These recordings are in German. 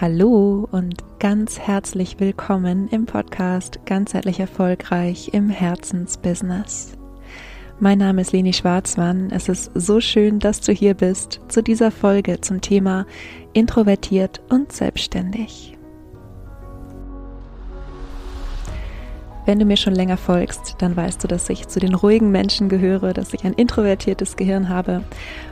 Hallo und ganz herzlich willkommen im Podcast Ganzheitlich Erfolgreich im Herzensbusiness. Mein Name ist Leni Schwarzmann. Es ist so schön, dass du hier bist zu dieser Folge zum Thema Introvertiert und Selbstständig. Wenn du mir schon länger folgst, dann weißt du, dass ich zu den ruhigen Menschen gehöre, dass ich ein introvertiertes Gehirn habe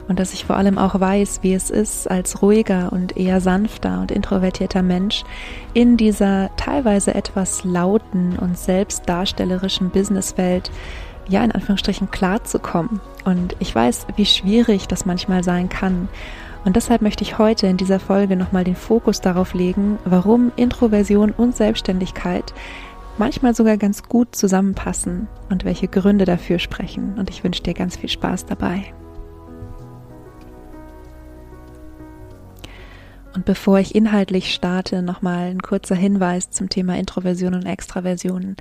und dass ich vor allem auch weiß, wie es ist, als ruhiger und eher sanfter und introvertierter Mensch in dieser teilweise etwas lauten und selbstdarstellerischen Businesswelt ja in Anführungsstrichen klarzukommen. Und ich weiß, wie schwierig das manchmal sein kann. Und deshalb möchte ich heute in dieser Folge nochmal den Fokus darauf legen, warum Introversion und Selbstständigkeit manchmal sogar ganz gut zusammenpassen und welche Gründe dafür sprechen. Und ich wünsche dir ganz viel Spaß dabei. Und bevor ich inhaltlich starte, nochmal ein kurzer Hinweis zum Thema Introversion und Extraversion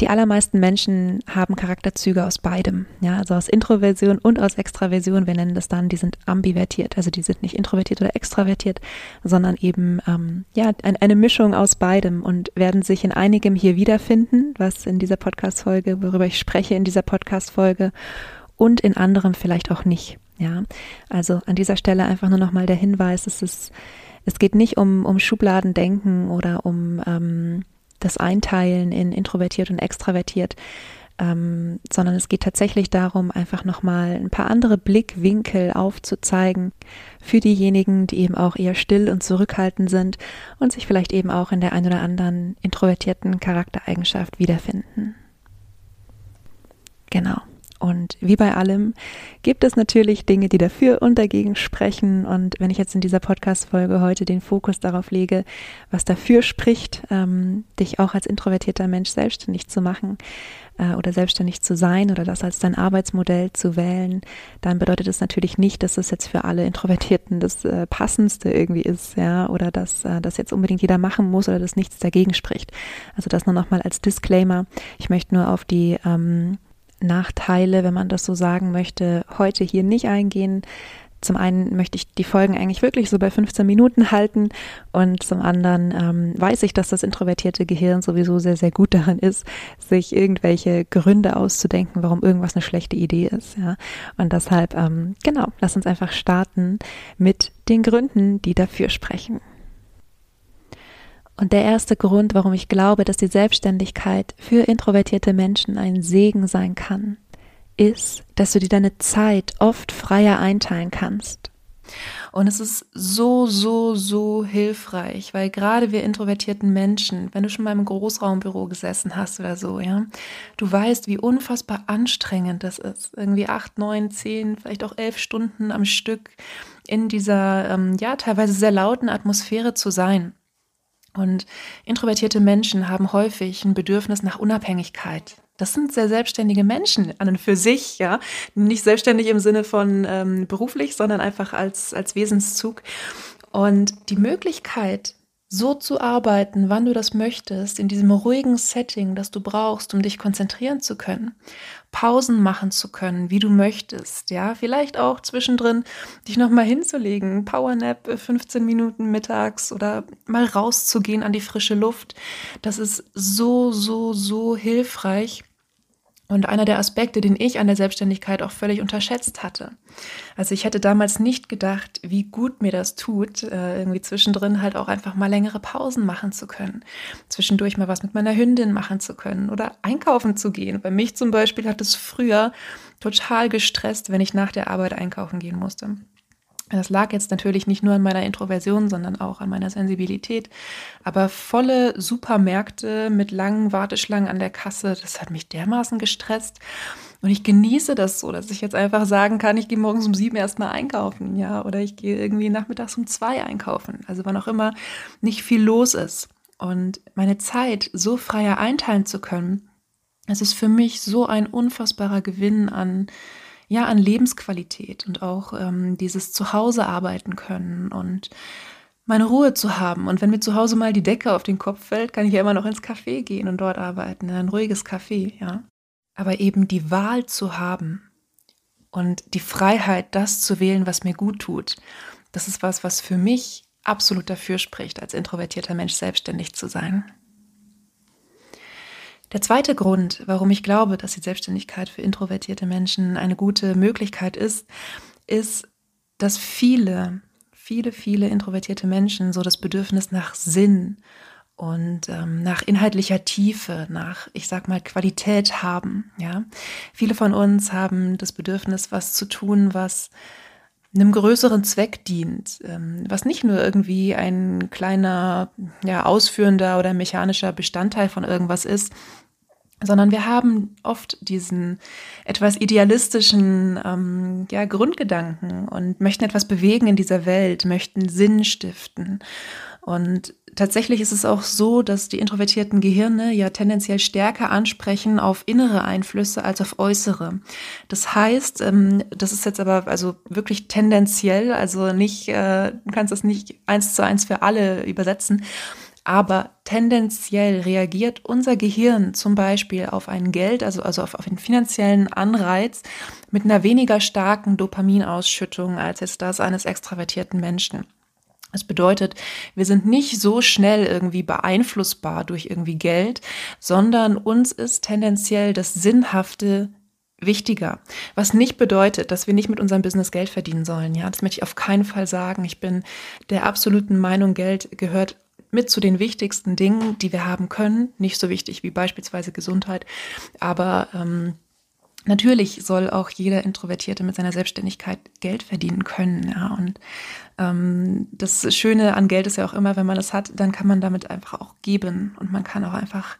die allermeisten Menschen haben Charakterzüge aus beidem. Ja, also aus Introversion und aus Extraversion. Wir nennen das dann, die sind ambivertiert. Also die sind nicht introvertiert oder extravertiert, sondern eben ähm, ja ein, eine Mischung aus beidem und werden sich in einigem hier wiederfinden, was in dieser Podcast-Folge, worüber ich spreche in dieser Podcast-Folge und in anderem vielleicht auch nicht. Ja, also an dieser Stelle einfach nur nochmal der Hinweis, es ist, es geht nicht um, um Schubladendenken oder um ähm, das Einteilen in introvertiert und extravertiert, ähm, sondern es geht tatsächlich darum, einfach nochmal ein paar andere Blickwinkel aufzuzeigen für diejenigen, die eben auch eher still und zurückhaltend sind und sich vielleicht eben auch in der ein oder anderen introvertierten Charaktereigenschaft wiederfinden. Genau. Und wie bei allem gibt es natürlich Dinge, die dafür und dagegen sprechen. Und wenn ich jetzt in dieser Podcast-Folge heute den Fokus darauf lege, was dafür spricht, ähm, dich auch als introvertierter Mensch selbstständig zu machen äh, oder selbstständig zu sein oder das als dein Arbeitsmodell zu wählen, dann bedeutet es natürlich nicht, dass es jetzt für alle Introvertierten das äh, Passendste irgendwie ist, ja, oder dass äh, das jetzt unbedingt jeder machen muss oder dass nichts dagegen spricht. Also das nur nochmal als Disclaimer. Ich möchte nur auf die ähm, Nachteile, wenn man das so sagen möchte, heute hier nicht eingehen. Zum einen möchte ich die Folgen eigentlich wirklich so bei 15 Minuten halten und zum anderen ähm, weiß ich, dass das introvertierte Gehirn sowieso sehr, sehr gut daran ist, sich irgendwelche Gründe auszudenken, warum irgendwas eine schlechte Idee ist. Ja? Und deshalb, ähm, genau, lass uns einfach starten mit den Gründen, die dafür sprechen. Und der erste Grund, warum ich glaube, dass die Selbstständigkeit für introvertierte Menschen ein Segen sein kann, ist, dass du dir deine Zeit oft freier einteilen kannst. Und es ist so, so, so hilfreich, weil gerade wir introvertierten Menschen, wenn du schon mal im Großraumbüro gesessen hast oder so, ja, du weißt, wie unfassbar anstrengend das ist. Irgendwie acht, neun, zehn, vielleicht auch elf Stunden am Stück in dieser, ähm, ja, teilweise sehr lauten Atmosphäre zu sein. Und introvertierte Menschen haben häufig ein Bedürfnis nach Unabhängigkeit. Das sind sehr selbstständige Menschen an und für sich, ja. Nicht selbstständig im Sinne von ähm, beruflich, sondern einfach als, als Wesenszug. Und die Möglichkeit, so zu arbeiten, wann du das möchtest, in diesem ruhigen Setting, das du brauchst, um dich konzentrieren zu können, Pausen machen zu können, wie du möchtest, ja, vielleicht auch zwischendrin dich nochmal hinzulegen, Powernap 15 äh, Minuten mittags oder mal rauszugehen an die frische Luft. Das ist so, so, so hilfreich und einer der Aspekte, den ich an der Selbstständigkeit auch völlig unterschätzt hatte. Also ich hätte damals nicht gedacht, wie gut mir das tut, äh, irgendwie zwischendrin halt auch einfach mal längere Pausen machen zu können. Zwischendurch mal was mit meiner Hündin machen zu können oder einkaufen zu gehen. Bei mich zum Beispiel hat es früher total gestresst, wenn ich nach der Arbeit einkaufen gehen musste. Das lag jetzt natürlich nicht nur an meiner Introversion, sondern auch an meiner Sensibilität. Aber volle Supermärkte mit langen Warteschlangen an der Kasse, das hat mich dermaßen gestresst. Und ich genieße das so, dass ich jetzt einfach sagen kann, ich gehe morgens um sieben erstmal einkaufen, ja, oder ich gehe irgendwie nachmittags um zwei einkaufen. Also wann auch immer nicht viel los ist. Und meine Zeit so freier einteilen zu können, es ist für mich so ein unfassbarer Gewinn an ja, an Lebensqualität und auch ähm, dieses Zuhause arbeiten können und meine Ruhe zu haben. Und wenn mir zu Hause mal die Decke auf den Kopf fällt, kann ich ja immer noch ins Café gehen und dort arbeiten, ein ruhiges Café, ja. Aber eben die Wahl zu haben und die Freiheit, das zu wählen, was mir gut tut, das ist was, was für mich absolut dafür spricht, als introvertierter Mensch selbstständig zu sein. Der zweite Grund, warum ich glaube, dass die Selbstständigkeit für introvertierte Menschen eine gute Möglichkeit ist, ist, dass viele, viele, viele introvertierte Menschen so das Bedürfnis nach Sinn und ähm, nach inhaltlicher Tiefe, nach, ich sag mal, Qualität haben. Ja, viele von uns haben das Bedürfnis, was zu tun, was einem größeren Zweck dient, ähm, was nicht nur irgendwie ein kleiner, ja, ausführender oder mechanischer Bestandteil von irgendwas ist, sondern wir haben oft diesen etwas idealistischen ähm, ja, Grundgedanken und möchten etwas bewegen in dieser Welt, möchten Sinn stiften. Und tatsächlich ist es auch so, dass die introvertierten Gehirne ja tendenziell stärker ansprechen auf innere Einflüsse als auf äußere. Das heißt, ähm, das ist jetzt aber also wirklich tendenziell, also nicht, äh, du kannst das nicht eins zu eins für alle übersetzen. Aber tendenziell reagiert unser Gehirn zum Beispiel auf ein Geld, also, also auf, auf einen finanziellen Anreiz mit einer weniger starken Dopaminausschüttung als jetzt das eines extravertierten Menschen. Das bedeutet, wir sind nicht so schnell irgendwie beeinflussbar durch irgendwie Geld, sondern uns ist tendenziell das Sinnhafte wichtiger. Was nicht bedeutet, dass wir nicht mit unserem Business Geld verdienen sollen. Ja, das möchte ich auf keinen Fall sagen. Ich bin der absoluten Meinung, Geld gehört mit zu den wichtigsten Dingen, die wir haben können. Nicht so wichtig wie beispielsweise Gesundheit, aber ähm, Natürlich soll auch jeder Introvertierte mit seiner Selbstständigkeit Geld verdienen können. Ja. Und ähm, das Schöne an Geld ist ja auch immer, wenn man es hat, dann kann man damit einfach auch geben und man kann auch einfach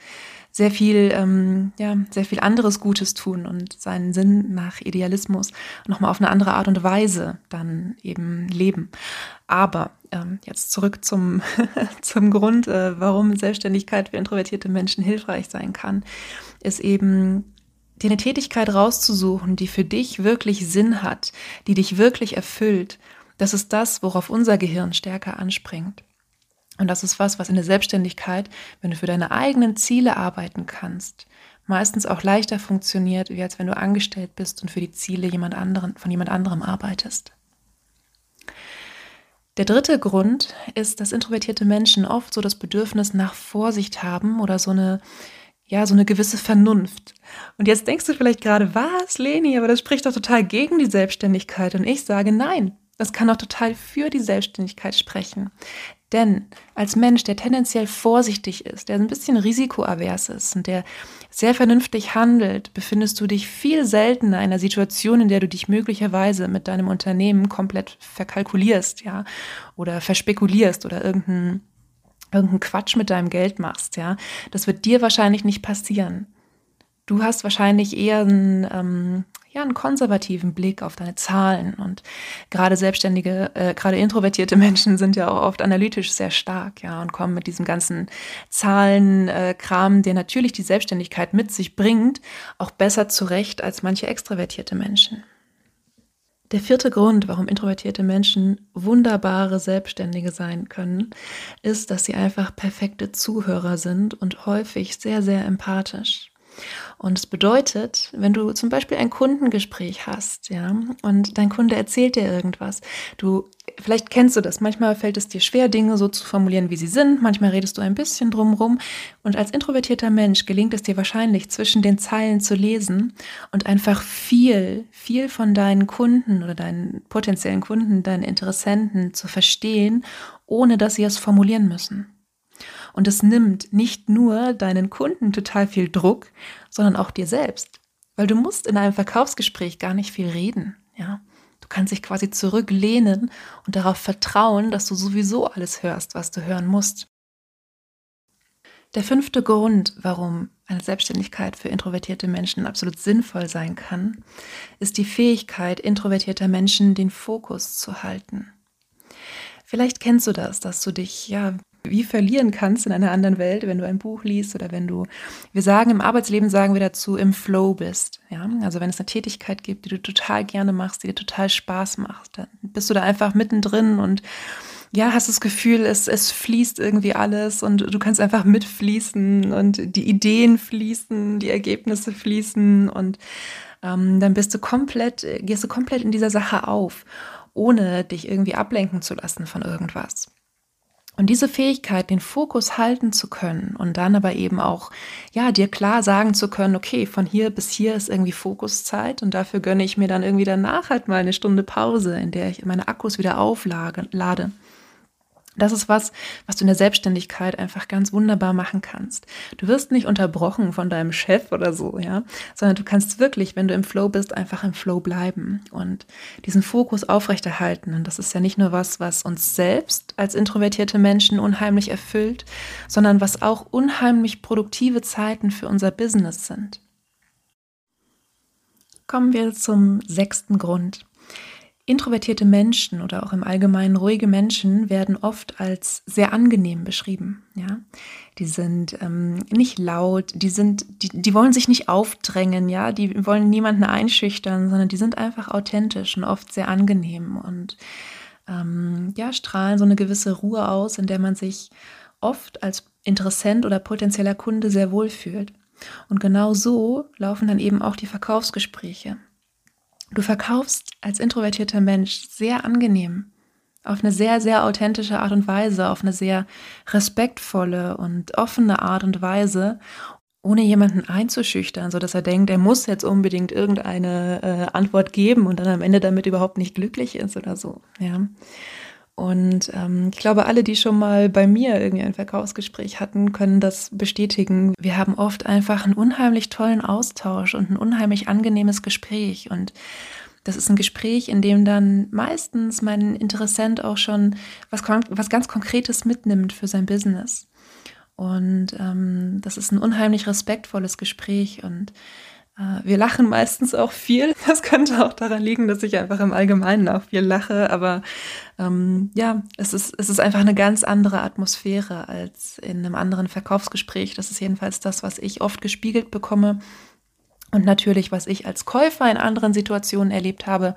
sehr viel, ähm, ja, sehr viel anderes Gutes tun und seinen Sinn nach Idealismus nochmal auf eine andere Art und Weise dann eben leben. Aber ähm, jetzt zurück zum, zum Grund, äh, warum Selbstständigkeit für introvertierte Menschen hilfreich sein kann, ist eben dir eine Tätigkeit rauszusuchen, die für dich wirklich Sinn hat, die dich wirklich erfüllt. Das ist das, worauf unser Gehirn stärker anspringt. Und das ist was, was in der Selbstständigkeit, wenn du für deine eigenen Ziele arbeiten kannst, meistens auch leichter funktioniert, wie als wenn du angestellt bist und für die Ziele jemand anderen, von jemand anderem arbeitest. Der dritte Grund ist, dass introvertierte Menschen oft so das Bedürfnis nach Vorsicht haben oder so eine, ja, so eine gewisse Vernunft. Und jetzt denkst du vielleicht gerade, was, Leni, aber das spricht doch total gegen die Selbstständigkeit. Und ich sage, nein, das kann auch total für die Selbstständigkeit sprechen. Denn als Mensch, der tendenziell vorsichtig ist, der ein bisschen risikoavers ist und der sehr vernünftig handelt, befindest du dich viel seltener in einer Situation, in der du dich möglicherweise mit deinem Unternehmen komplett verkalkulierst, ja, oder verspekulierst oder irgendeinen irgendeinen Quatsch mit deinem Geld machst, ja. Das wird dir wahrscheinlich nicht passieren. Du hast wahrscheinlich eher einen, ähm, ja, einen konservativen Blick auf deine Zahlen. Und gerade selbstständige, äh, gerade introvertierte Menschen sind ja auch oft analytisch sehr stark, ja, und kommen mit diesem ganzen Zahlenkram, äh, der natürlich die Selbstständigkeit mit sich bringt, auch besser zurecht als manche extrovertierte Menschen. Der vierte Grund, warum introvertierte Menschen wunderbare Selbstständige sein können, ist, dass sie einfach perfekte Zuhörer sind und häufig sehr, sehr empathisch. Und es bedeutet, wenn du zum Beispiel ein Kundengespräch hast, ja, und dein Kunde erzählt dir irgendwas, du, vielleicht kennst du das, manchmal fällt es dir schwer, Dinge so zu formulieren, wie sie sind, manchmal redest du ein bisschen drumrum. Und als introvertierter Mensch gelingt es dir wahrscheinlich, zwischen den Zeilen zu lesen und einfach viel, viel von deinen Kunden oder deinen potenziellen Kunden, deinen Interessenten zu verstehen, ohne dass sie es formulieren müssen. Und es nimmt nicht nur deinen Kunden total viel Druck, sondern auch dir selbst. Weil du musst in einem Verkaufsgespräch gar nicht viel reden, ja. Du kannst dich quasi zurücklehnen und darauf vertrauen, dass du sowieso alles hörst, was du hören musst. Der fünfte Grund, warum eine Selbstständigkeit für introvertierte Menschen absolut sinnvoll sein kann, ist die Fähigkeit introvertierter Menschen, den Fokus zu halten. Vielleicht kennst du das, dass du dich ja wie verlieren kannst in einer anderen Welt, wenn du ein Buch liest oder wenn du, wir sagen im Arbeitsleben, sagen wir dazu, im Flow bist. Ja, also wenn es eine Tätigkeit gibt, die du total gerne machst, die dir total Spaß macht, dann bist du da einfach mittendrin und ja, hast das Gefühl, es, es fließt irgendwie alles und du kannst einfach mitfließen und die Ideen fließen, die Ergebnisse fließen und ähm, dann bist du komplett, gehst du komplett in dieser Sache auf, ohne dich irgendwie ablenken zu lassen von irgendwas. Und diese Fähigkeit, den Fokus halten zu können und dann aber eben auch, ja, dir klar sagen zu können, okay, von hier bis hier ist irgendwie Fokuszeit und dafür gönne ich mir dann irgendwie danach halt mal eine Stunde Pause, in der ich meine Akkus wieder auflade. Das ist was, was du in der Selbstständigkeit einfach ganz wunderbar machen kannst. Du wirst nicht unterbrochen von deinem Chef oder so, ja, sondern du kannst wirklich, wenn du im Flow bist, einfach im Flow bleiben und diesen Fokus aufrechterhalten. Und das ist ja nicht nur was, was uns selbst als introvertierte Menschen unheimlich erfüllt, sondern was auch unheimlich produktive Zeiten für unser Business sind. Kommen wir zum sechsten Grund. Introvertierte Menschen oder auch im Allgemeinen ruhige Menschen werden oft als sehr angenehm beschrieben. Ja, die sind ähm, nicht laut, die sind, die, die wollen sich nicht aufdrängen, ja, die wollen niemanden einschüchtern, sondern die sind einfach authentisch und oft sehr angenehm und ähm, ja strahlen so eine gewisse Ruhe aus, in der man sich oft als Interessent oder potenzieller Kunde sehr wohl fühlt. Und genau so laufen dann eben auch die Verkaufsgespräche. Du verkaufst als introvertierter Mensch sehr angenehm, auf eine sehr, sehr authentische Art und Weise, auf eine sehr respektvolle und offene Art und Weise, ohne jemanden einzuschüchtern, so dass er denkt, er muss jetzt unbedingt irgendeine äh, Antwort geben und dann am Ende damit überhaupt nicht glücklich ist oder so. Ja. Und ähm, ich glaube, alle, die schon mal bei mir irgendwie ein Verkaufsgespräch hatten, können das bestätigen. Wir haben oft einfach einen unheimlich tollen Austausch und ein unheimlich angenehmes Gespräch. Und das ist ein Gespräch, in dem dann meistens mein Interessent auch schon was, was ganz Konkretes mitnimmt für sein Business. Und ähm, das ist ein unheimlich respektvolles Gespräch und wir lachen meistens auch viel. Das könnte auch daran liegen, dass ich einfach im Allgemeinen auch viel lache. Aber ähm, ja, es ist, es ist einfach eine ganz andere Atmosphäre als in einem anderen Verkaufsgespräch. Das ist jedenfalls das, was ich oft gespiegelt bekomme. Und natürlich, was ich als Käufer in anderen Situationen erlebt habe,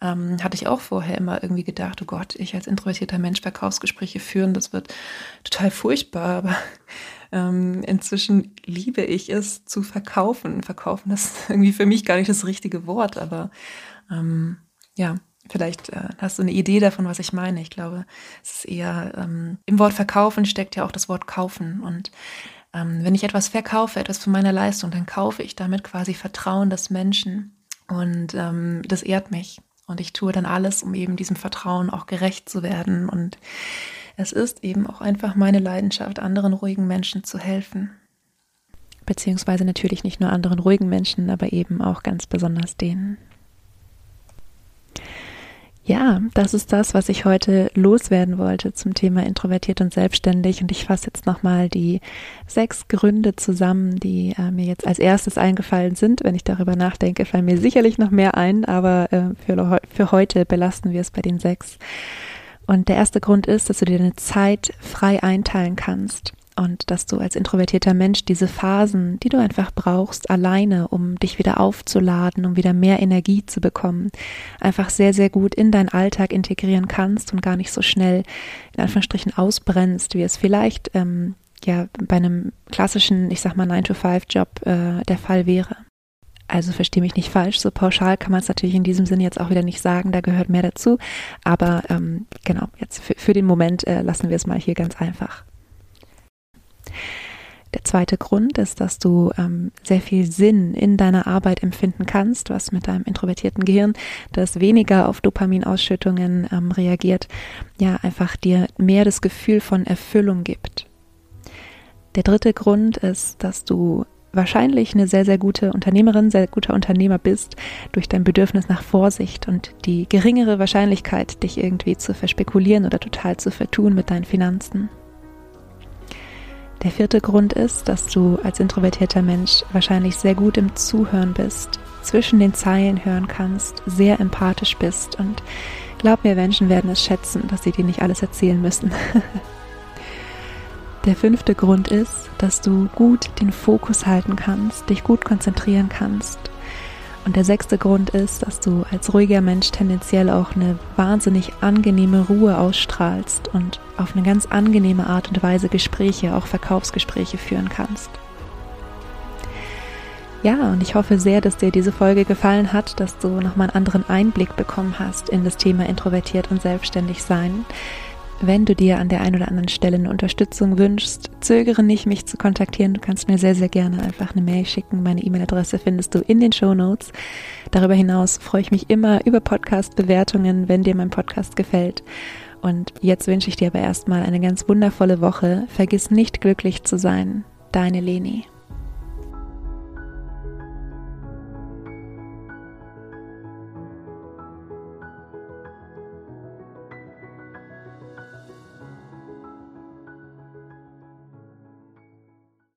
ähm, hatte ich auch vorher immer irgendwie gedacht, oh Gott, ich als introvertierter Mensch Verkaufsgespräche führen, das wird total furchtbar. Aber ähm, inzwischen liebe ich es zu verkaufen. Verkaufen ist irgendwie für mich gar nicht das richtige Wort, aber ähm, ja, vielleicht äh, hast du eine Idee davon, was ich meine. Ich glaube, es ist eher ähm, im Wort verkaufen steckt ja auch das Wort kaufen. Und ähm, wenn ich etwas verkaufe, etwas von meiner Leistung, dann kaufe ich damit quasi Vertrauen des Menschen. Und ähm, das ehrt mich. Und ich tue dann alles, um eben diesem Vertrauen auch gerecht zu werden. Und es ist eben auch einfach meine Leidenschaft, anderen ruhigen Menschen zu helfen. Beziehungsweise natürlich nicht nur anderen ruhigen Menschen, aber eben auch ganz besonders denen. Ja, das ist das, was ich heute loswerden wollte zum Thema introvertiert und selbstständig. Und ich fasse jetzt nochmal die sechs Gründe zusammen, die äh, mir jetzt als erstes eingefallen sind. Wenn ich darüber nachdenke, fallen mir sicherlich noch mehr ein, aber äh, für, für heute belasten wir es bei den sechs. Und der erste Grund ist, dass du dir deine Zeit frei einteilen kannst und dass du als introvertierter Mensch diese Phasen, die du einfach brauchst, alleine, um dich wieder aufzuladen, um wieder mehr Energie zu bekommen, einfach sehr, sehr gut in deinen Alltag integrieren kannst und gar nicht so schnell in Anführungsstrichen ausbrennst, wie es vielleicht ähm, ja bei einem klassischen, ich sag mal 9-to-5-Job äh, der Fall wäre. Also verstehe mich nicht falsch, so pauschal kann man es natürlich in diesem Sinne jetzt auch wieder nicht sagen, da gehört mehr dazu. Aber ähm, genau, jetzt für, für den Moment äh, lassen wir es mal hier ganz einfach. Der zweite Grund ist, dass du ähm, sehr viel Sinn in deiner Arbeit empfinden kannst, was mit deinem introvertierten Gehirn, das weniger auf Dopaminausschüttungen ähm, reagiert, ja einfach dir mehr das Gefühl von Erfüllung gibt. Der dritte Grund ist, dass du wahrscheinlich eine sehr, sehr gute Unternehmerin, sehr guter Unternehmer bist, durch dein Bedürfnis nach Vorsicht und die geringere Wahrscheinlichkeit, dich irgendwie zu verspekulieren oder total zu vertun mit deinen Finanzen. Der vierte Grund ist, dass du als introvertierter Mensch wahrscheinlich sehr gut im Zuhören bist, zwischen den Zeilen hören kannst, sehr empathisch bist und glaub mir, Menschen werden es schätzen, dass sie dir nicht alles erzählen müssen. Der fünfte Grund ist, dass du gut den Fokus halten kannst, dich gut konzentrieren kannst. Und der sechste Grund ist, dass du als ruhiger Mensch tendenziell auch eine wahnsinnig angenehme Ruhe ausstrahlst und auf eine ganz angenehme Art und Weise Gespräche, auch Verkaufsgespräche führen kannst. Ja, und ich hoffe sehr, dass dir diese Folge gefallen hat, dass du nochmal einen anderen Einblick bekommen hast in das Thema introvertiert und selbstständig sein Wenn du dir an der einen oder anderen Stelle eine Unterstützung wünschst, zögere nicht, mich zu kontaktieren. Du kannst mir sehr, sehr gerne einfach eine Mail schicken. Meine E-Mail-Adresse findest du in den Show Notes. Darüber hinaus freue ich mich immer über Podcast-Bewertungen, wenn dir mein Podcast gefällt. Und jetzt wünsche ich dir aber erstmal eine ganz wundervolle Woche. Vergiss nicht glücklich zu sein. Deine Leni.